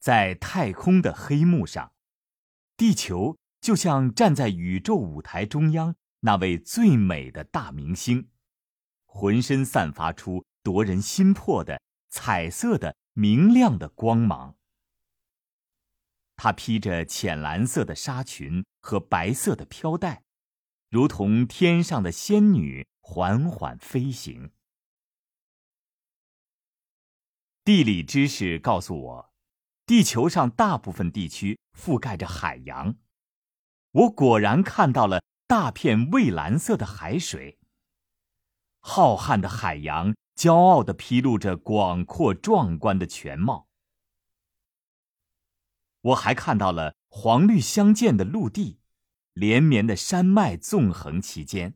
在太空的黑幕上，地球就像站在宇宙舞台中央那位最美的大明星，浑身散发出夺人心魄的彩色的明亮的光芒。她披着浅蓝色的纱裙和白色的飘带，如同天上的仙女缓缓飞行。地理知识告诉我，地球上大部分地区覆盖着海洋。我果然看到了大片蔚蓝色的海水。浩瀚的海洋骄傲地披露着广阔壮观的全貌。我还看到了黄绿相间的陆地，连绵的山脉纵横其间。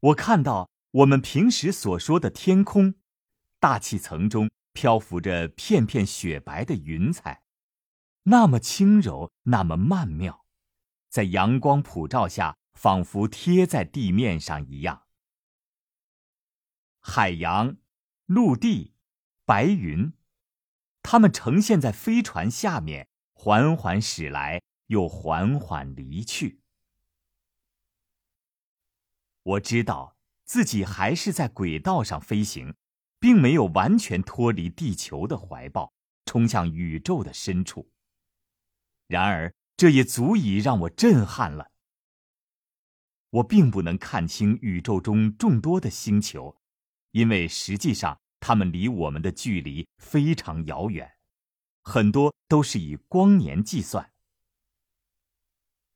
我看到我们平时所说的天空。大气层中漂浮着片片雪白的云彩，那么轻柔，那么曼妙，在阳光普照下，仿佛贴在地面上一样。海洋、陆地、白云，它们呈现在飞船下面，缓缓驶来，又缓缓离去。我知道自己还是在轨道上飞行。并没有完全脱离地球的怀抱，冲向宇宙的深处。然而，这也足以让我震撼了。我并不能看清宇宙中众多的星球，因为实际上它们离我们的距离非常遥远，很多都是以光年计算。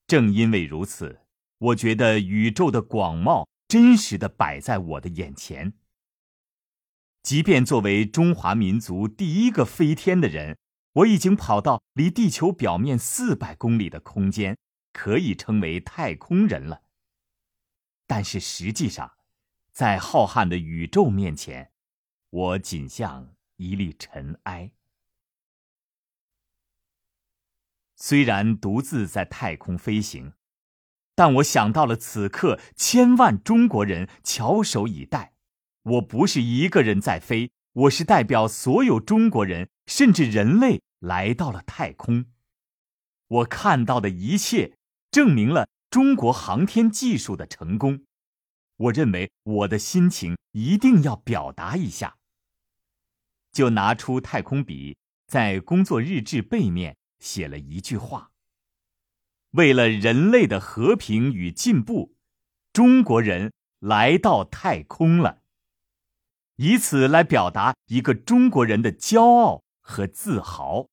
正因为如此，我觉得宇宙的广袤真实的摆在我的眼前。即便作为中华民族第一个飞天的人，我已经跑到离地球表面四百公里的空间，可以称为太空人了。但是实际上，在浩瀚的宇宙面前，我仅像一粒尘埃。虽然独自在太空飞行，但我想到了此刻千万中国人翘首以待。我不是一个人在飞，我是代表所有中国人，甚至人类来到了太空。我看到的一切，证明了中国航天技术的成功。我认为我的心情一定要表达一下，就拿出太空笔，在工作日志背面写了一句话：“为了人类的和平与进步，中国人来到太空了。”以此来表达一个中国人的骄傲和自豪。